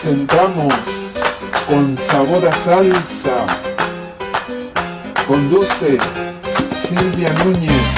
presentamos con sabor a salsa. Conduce Silvia Núñez.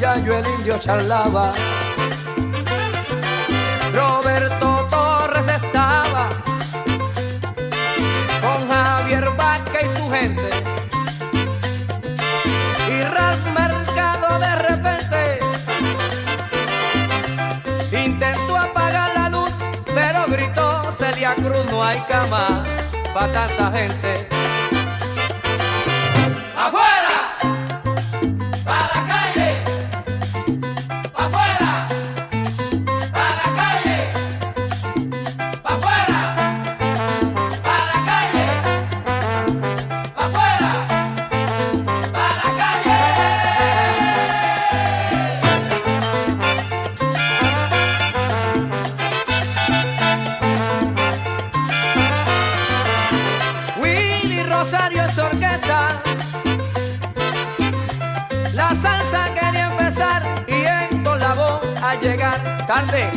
Yayo el indio charlaba. Roberto Torres estaba con Javier Vaca y su gente. Cruz no hay cama para tanta gente.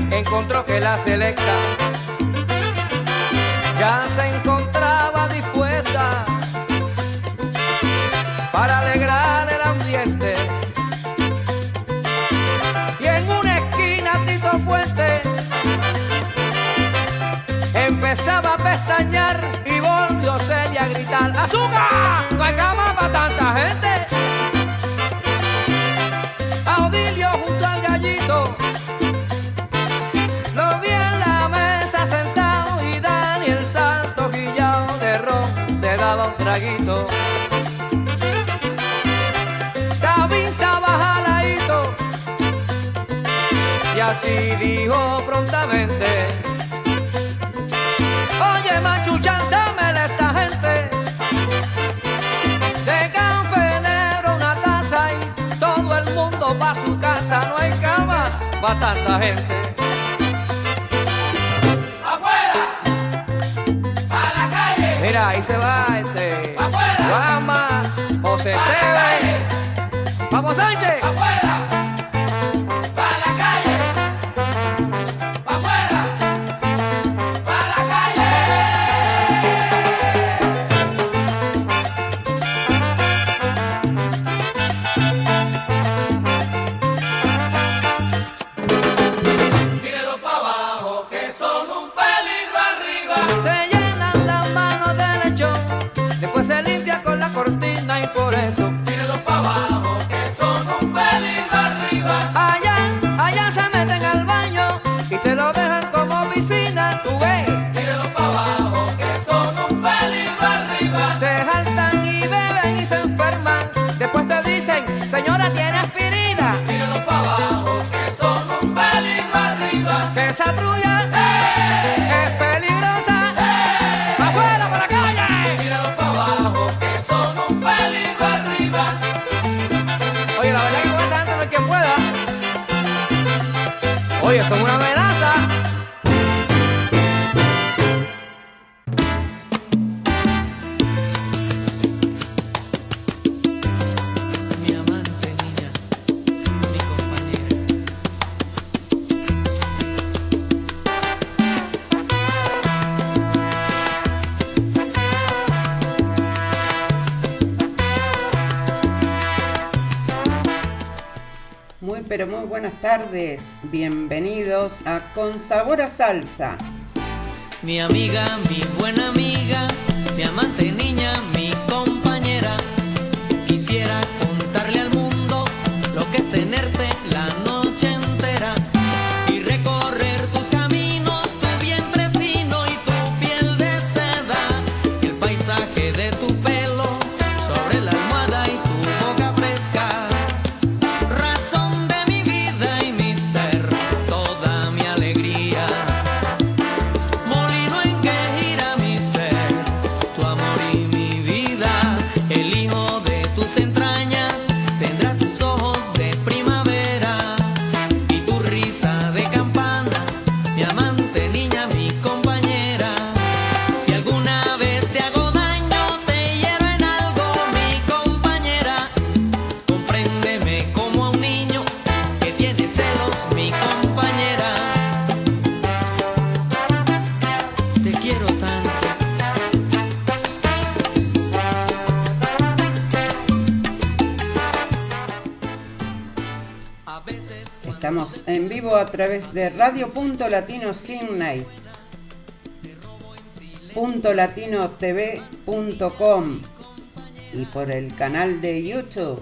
Encontró que la selecta ya se encontraba dispuesta para alegrar el ambiente. Y en una esquina Tito Fuente empezaba a pestañear y volvió Celia a gritar: ¡Azúcar! ¡No para tanta gente! Traguito. David estaba jaladito y así dijo prontamente. Oye machucha, dámele esta gente de canfenero una taza y todo el mundo pa' su casa, no hay cama pa' tanta gente. Mira, ahí se va este. Vamos Sánchez. seguramente. Tardes. Bienvenidos a Con Sabor a Salsa. Mi amiga, mi buena amiga, mi amante niña, mi compañera, quisiera través de Radio.Latino Sydney, punto latinotv.com y por el canal de YouTube.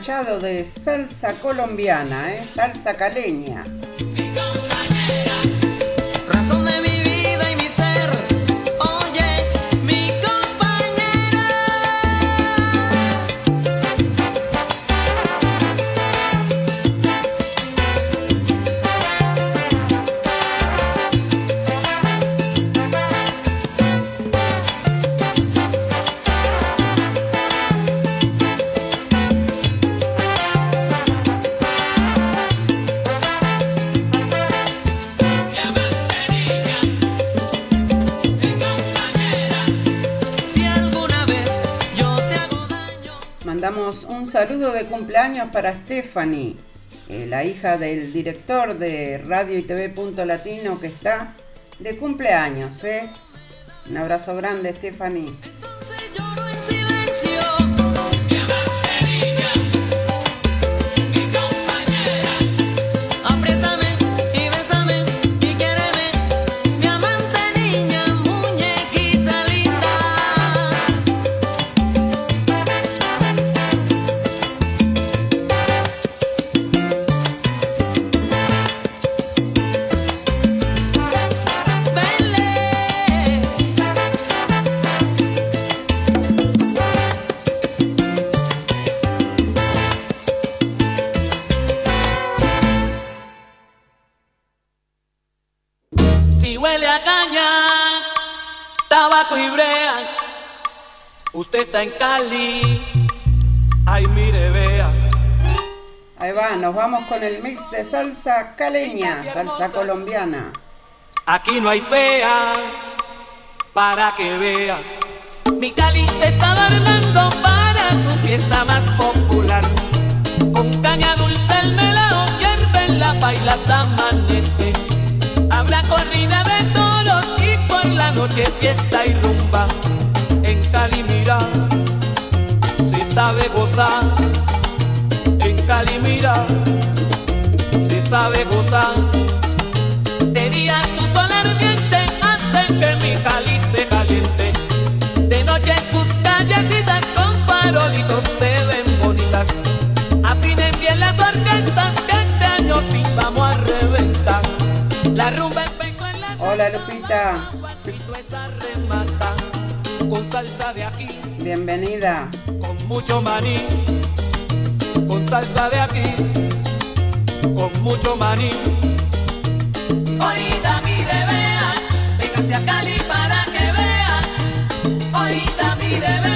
De salsa colombiana, ¿eh? salsa caleña. Saludo de cumpleaños para Stephanie, eh, la hija del director de Radio y TV Punto Latino que está de cumpleaños. ¿eh? Un abrazo grande, Stephanie. En Cali. Ay, mire, vea. Ahí va, nos vamos con el mix de salsa caleña, salsa colombiana. Aquí no hay fea para que vea. Mi Cali se está adornando para su fiesta más popular. Con caña dulce el melao hierve en la paila hasta amanece. Habrá corrida de toros y por la noche fiesta Se sabe gozar. En Cali mira, se sabe gozar. De día su sol ardiente hace que mi Cali se caliente. De noche sus callecitas con farolitos se ven bonitas. Afinen bien las orquestas que este año sí vamos a reventar. La rumba empezó en la... Hola Lupita. Con salsa de aquí. Bienvenida. Con mucho maní, con salsa de aquí, con mucho maní. Oída mi bebé, véngase a Cali para que vea. Oída mi bebé.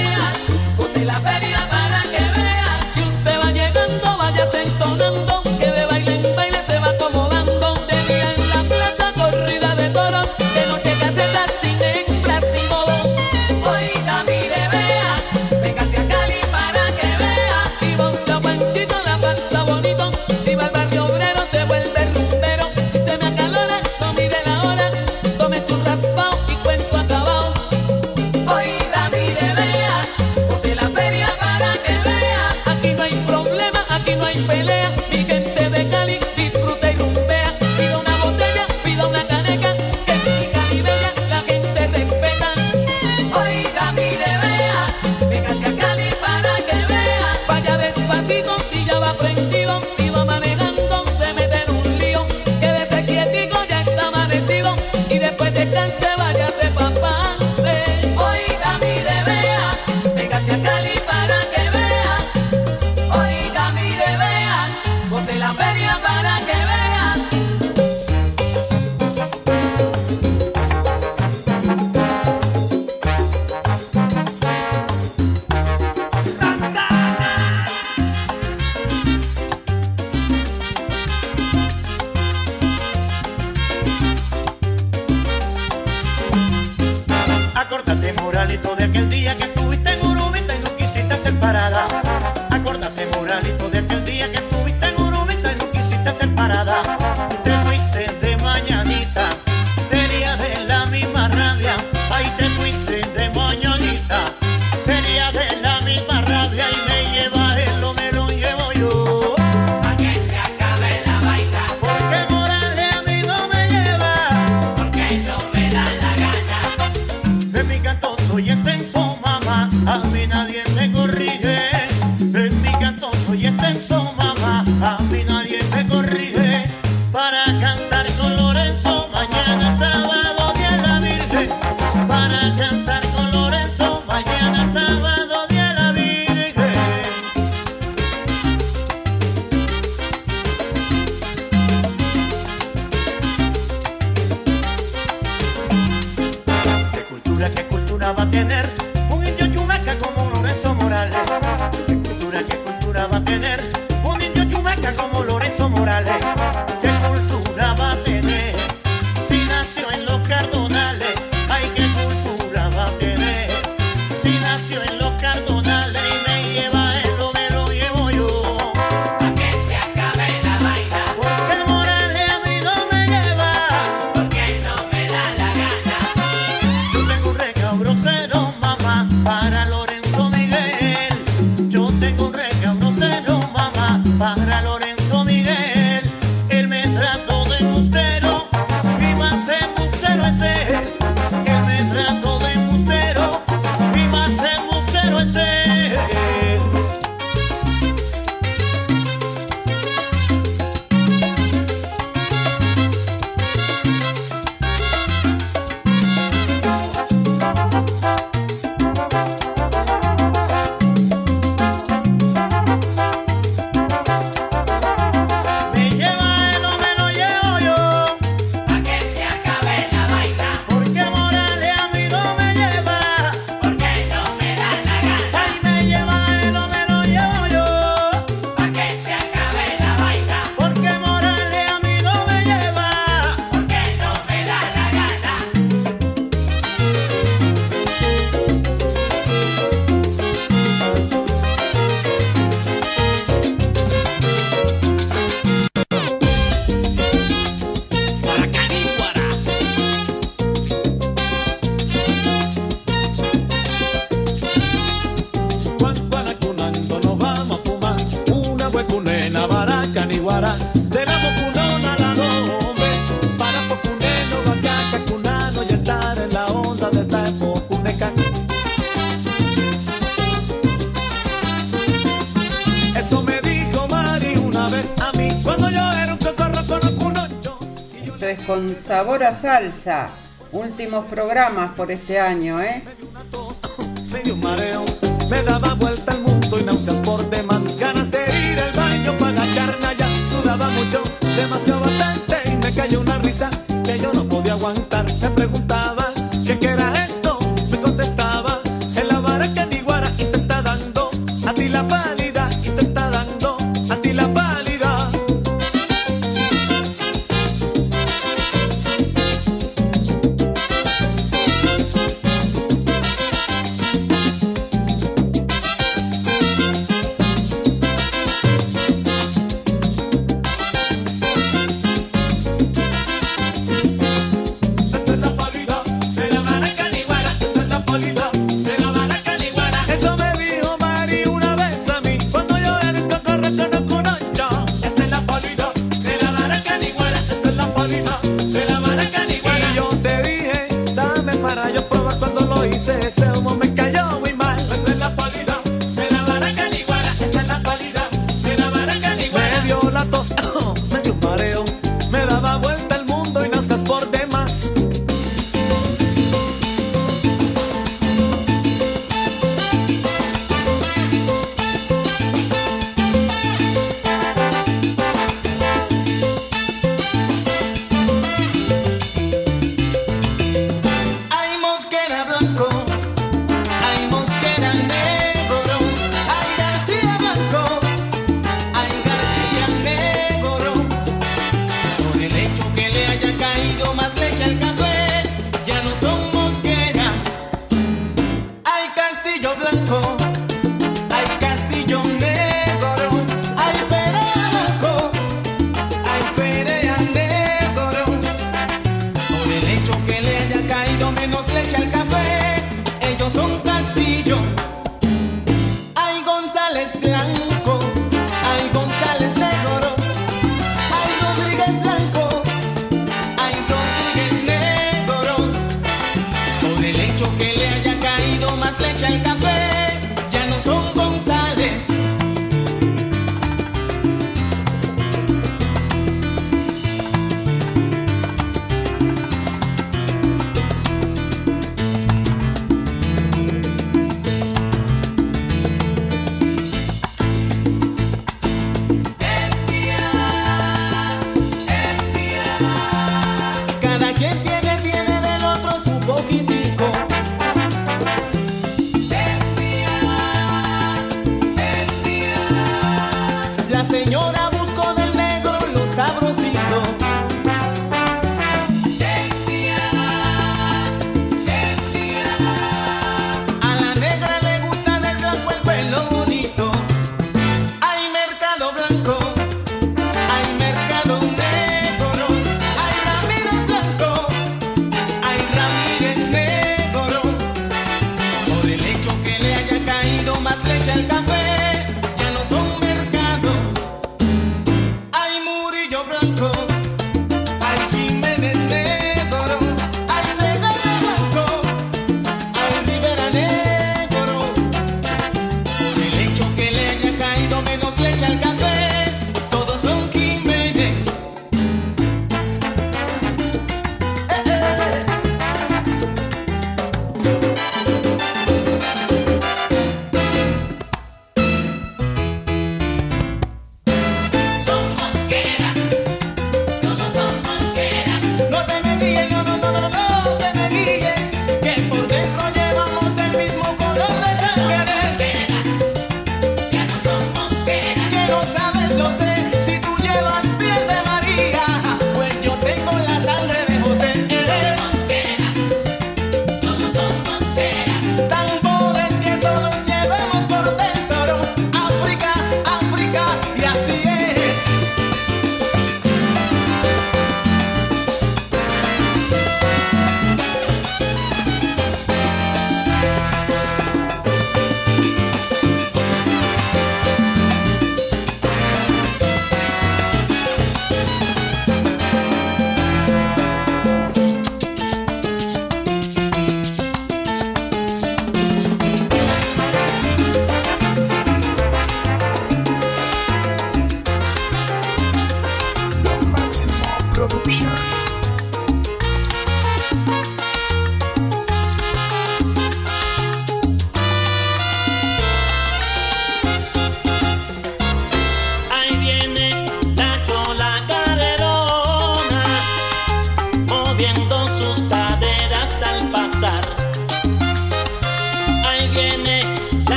pura salsa. Últimos programas por este año, ¿eh? Me daba vuelta al mundo y náuseas por demás. Ganas de ir al baño para carne ya sudaba mucho, demasiado bastante y me cayó una risa que yo no podía aguantar.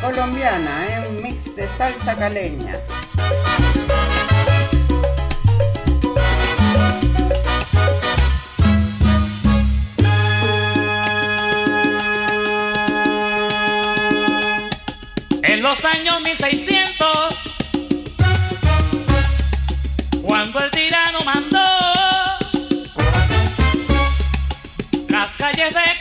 colombiana, es ¿eh? un mix de salsa caleña. En los años 1600, cuando el tirano mandó las calles de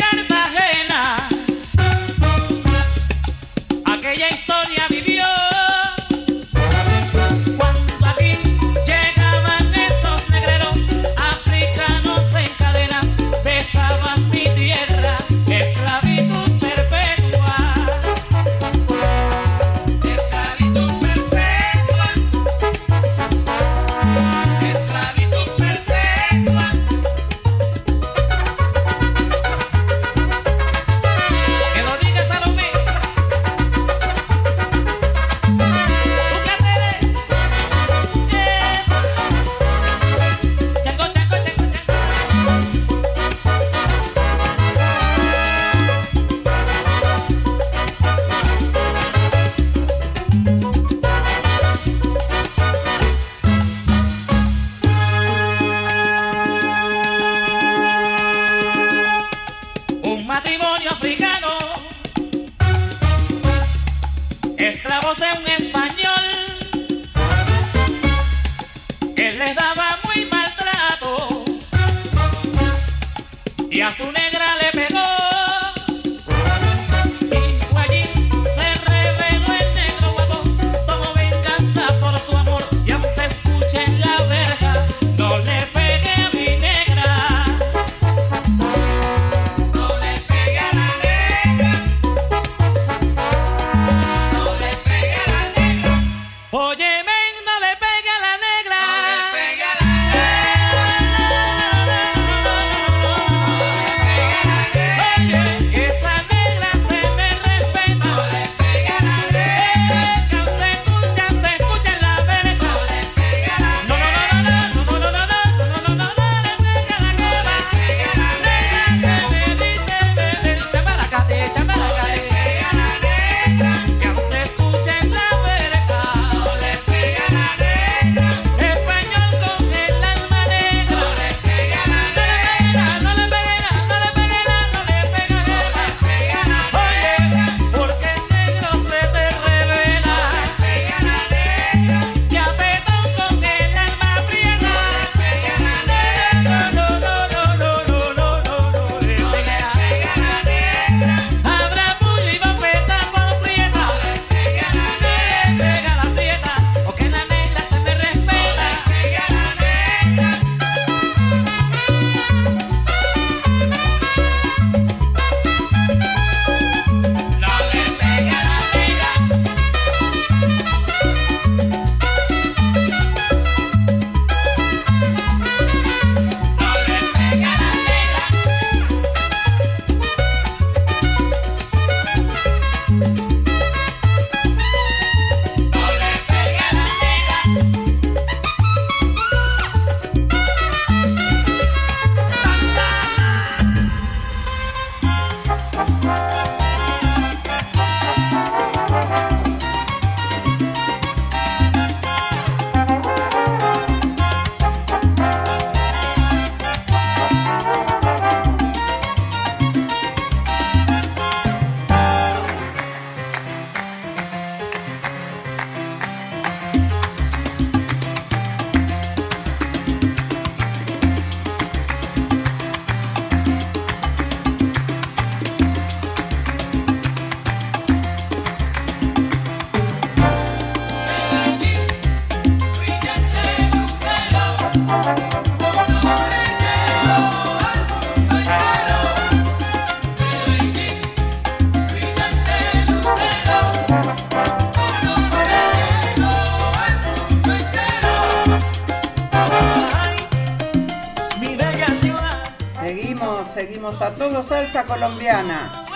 todo salsa colombiana.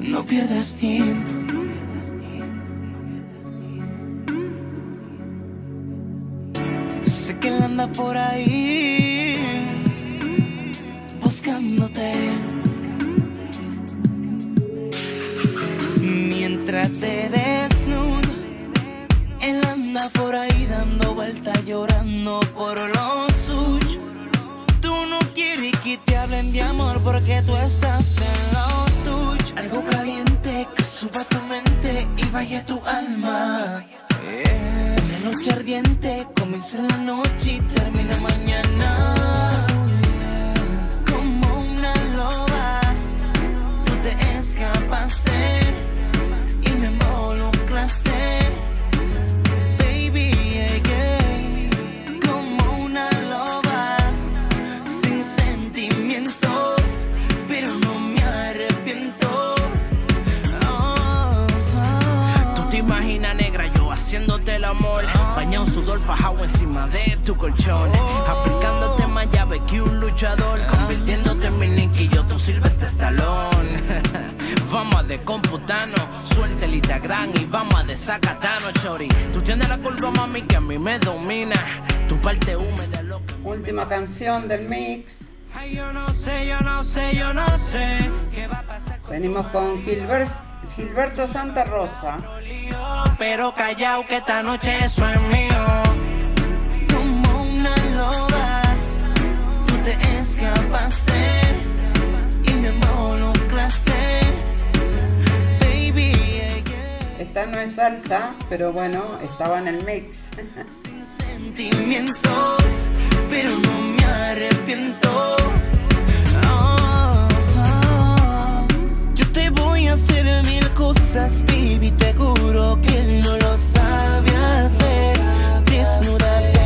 No pierdas tiempo. Sé que él anda por ahí Gilberto Santa Rosa. Pero callao que esta noche eso es mío Como una loba, tú te escapaste y me involucraste. Baby, yeah, yeah. Esta no es salsa, pero bueno, estaba en el mix. sin sentimientos, pero no me arrepiento. Hacer mil cosas, baby, te juro que no lo sabe hacer. Desnúdate,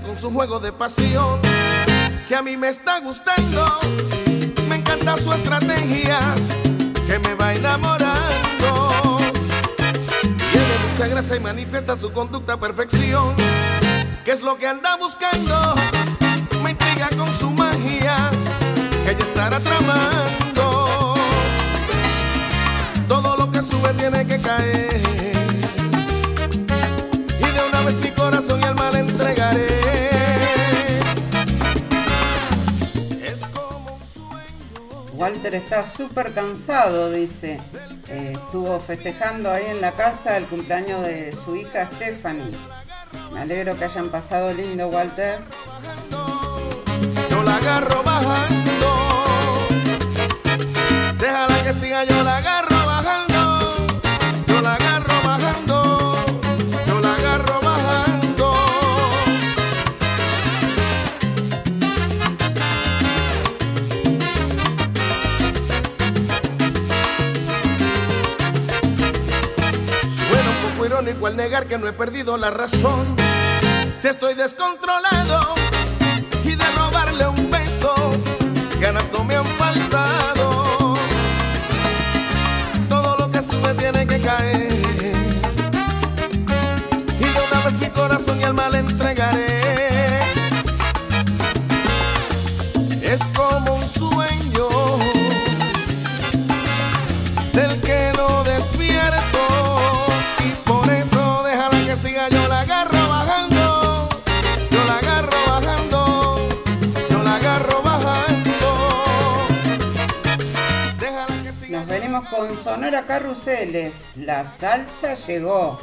con su juego de pasión. Que a mí me está gustando. Me encanta su estrategia. Que me va enamorando. Tiene mucha gracia y manifiesta su conducta a perfección. ¿Qué es lo que anda buscando? Me intriga con su magia. Que ella estará tramando. Todo lo que sube tiene que caer. Walter está súper cansado, dice. Eh, estuvo festejando ahí en la casa el cumpleaños de su hija Stephanie. Me alegro que hayan pasado lindo, Walter. Yo la agarro bajando. Déjala que siga, yo la agarro bajando. Irónico al negar que no he perdido la razón. Si estoy descontrolado y de robarle un beso, ganas no me han faltado. Todo lo que sube tiene que caer. Y de una vez mi corazón y alma le entregaré. con Sonora Carruseles, la salsa llegó.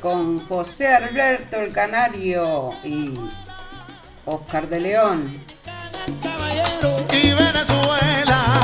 con José Alberto el Canario y Oscar de León. Y Venezuela.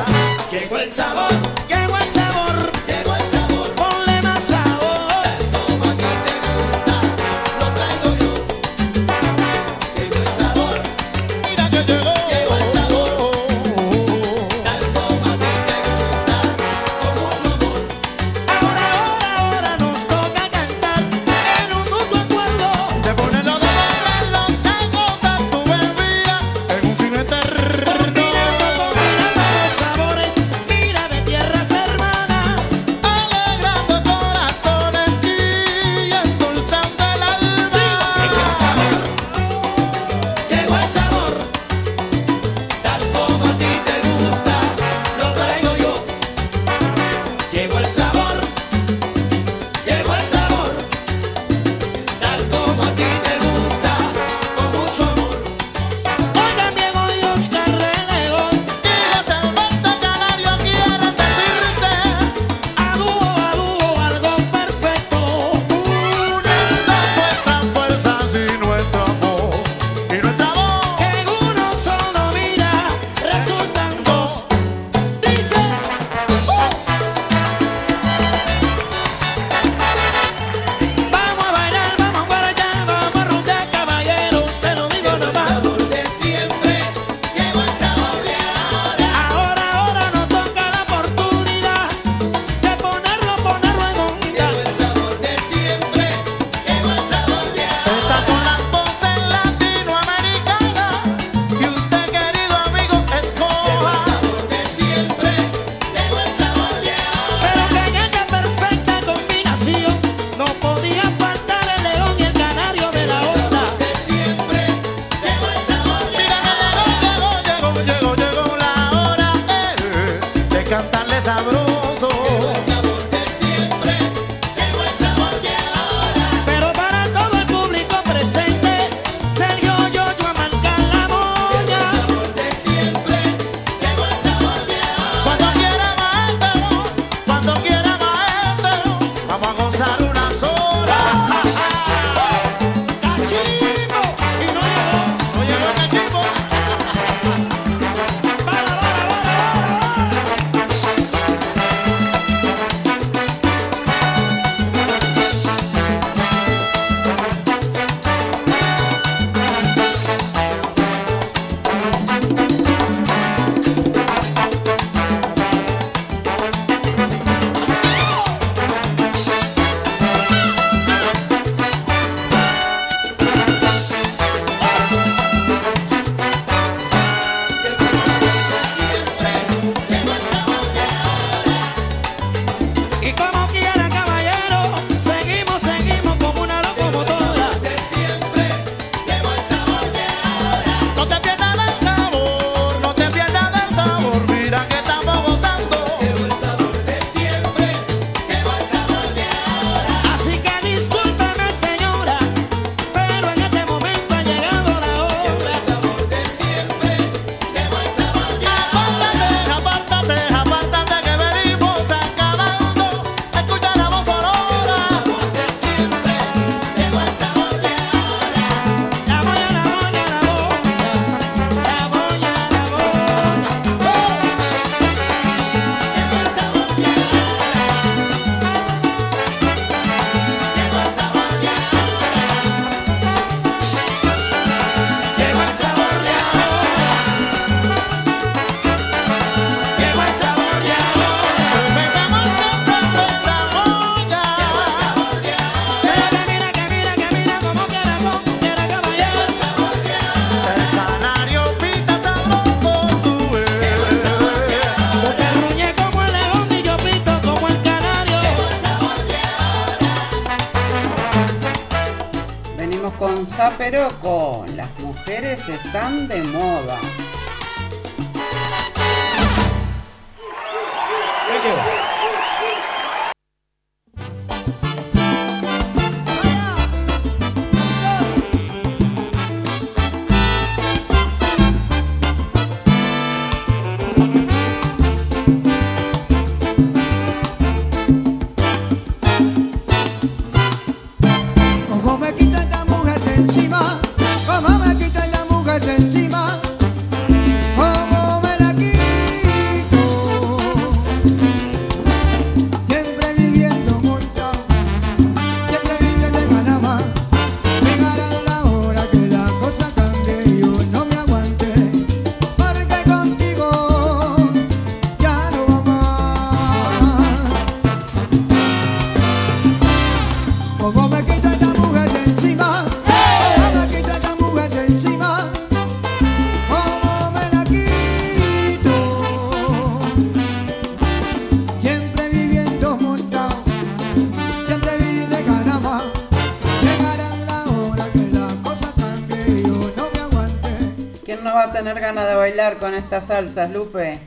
tener ganas de bailar con estas salsas, Lupe.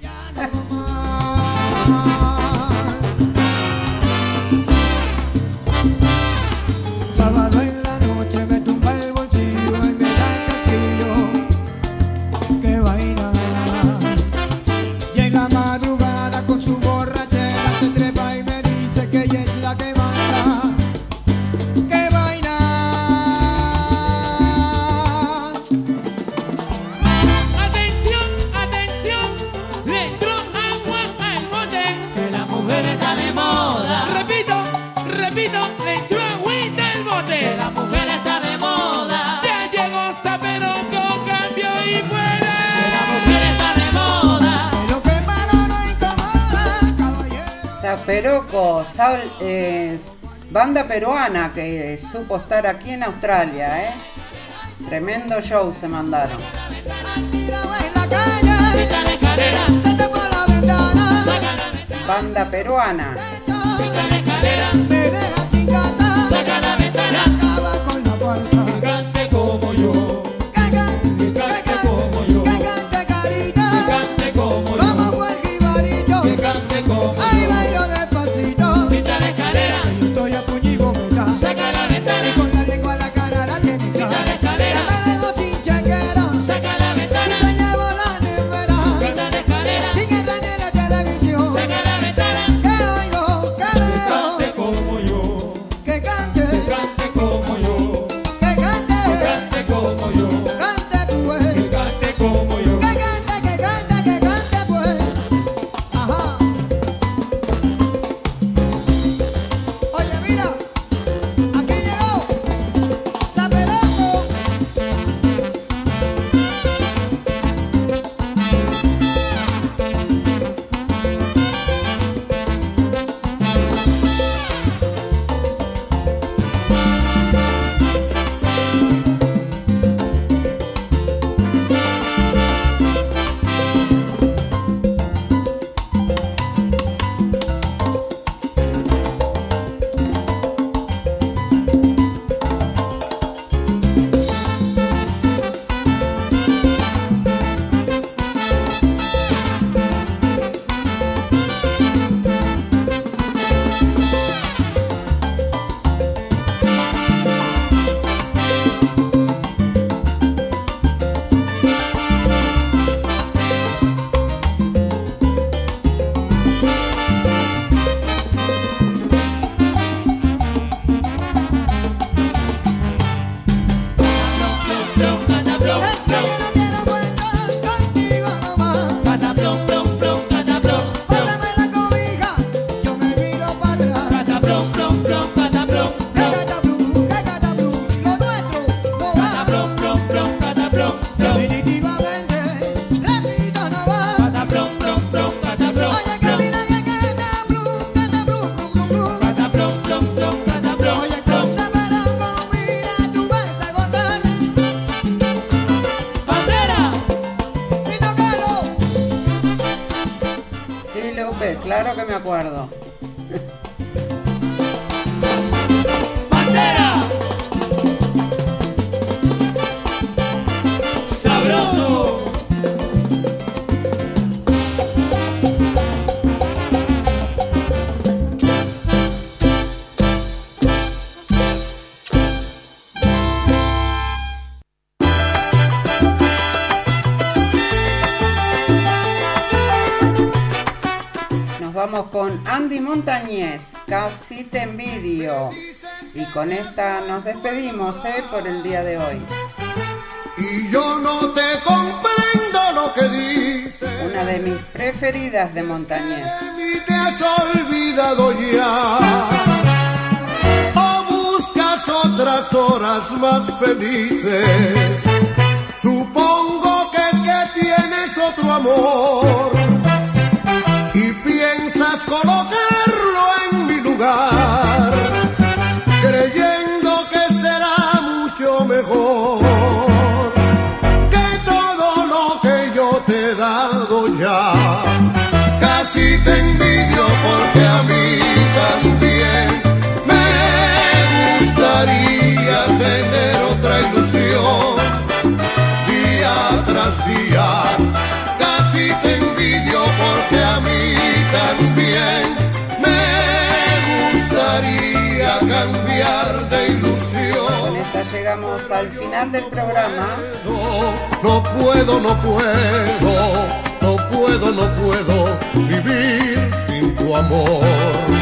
peruana que eh, supo estar aquí en Australia, ¿eh? Tremendo show se mandaron. Banda peruana. claro que me acuerdo. Andy Montañez, casi te envidio. Y con esta nos despedimos ¿eh? por el día de hoy. Y yo no te comprendo lo que dices. Una de mis preferidas de Montañés. Y te has olvidado ya. O buscas otras horas más felices. Supongo que, que tienes otro amor colocarlo en mi lugar, creyendo que será mucho mejor que todo lo que yo te he dado ya. Casi te envío al final del programa. No puedo, no puedo, no puedo, no puedo vivir sin tu amor.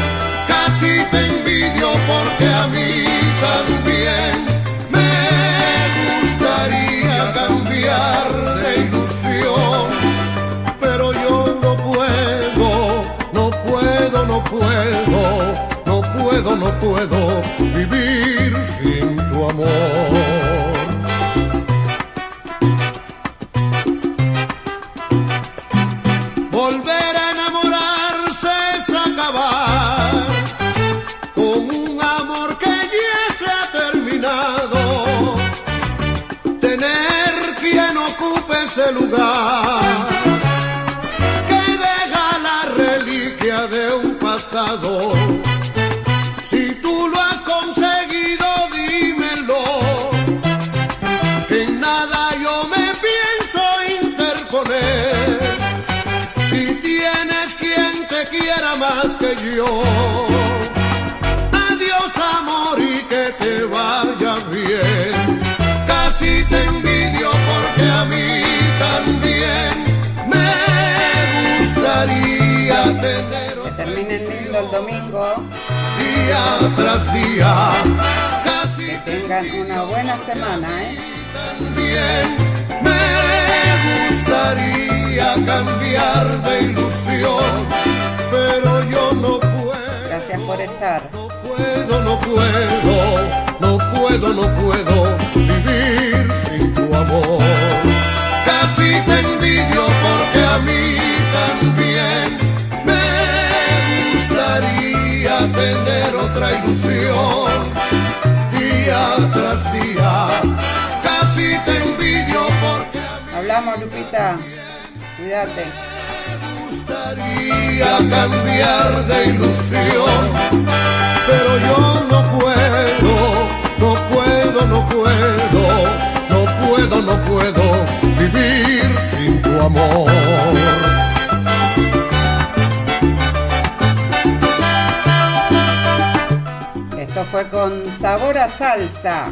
salsa.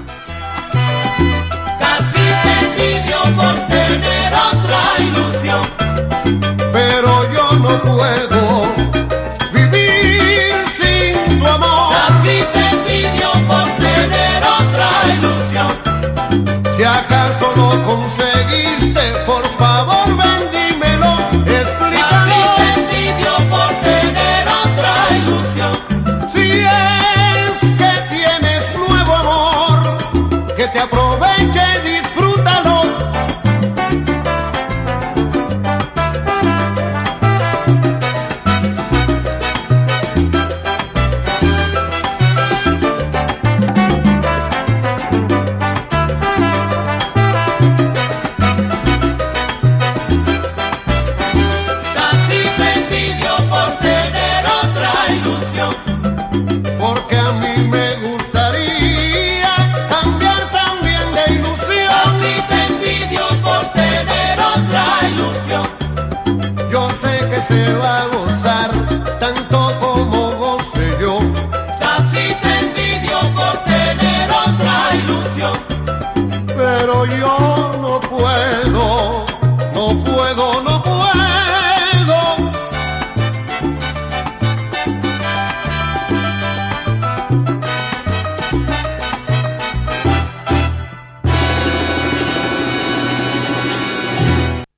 Casi te envidio por tener otra ilusión, pero yo no puedo vivir sin tu amor. Casi te envidio por tener otra ilusión, si acaso lo no consigo.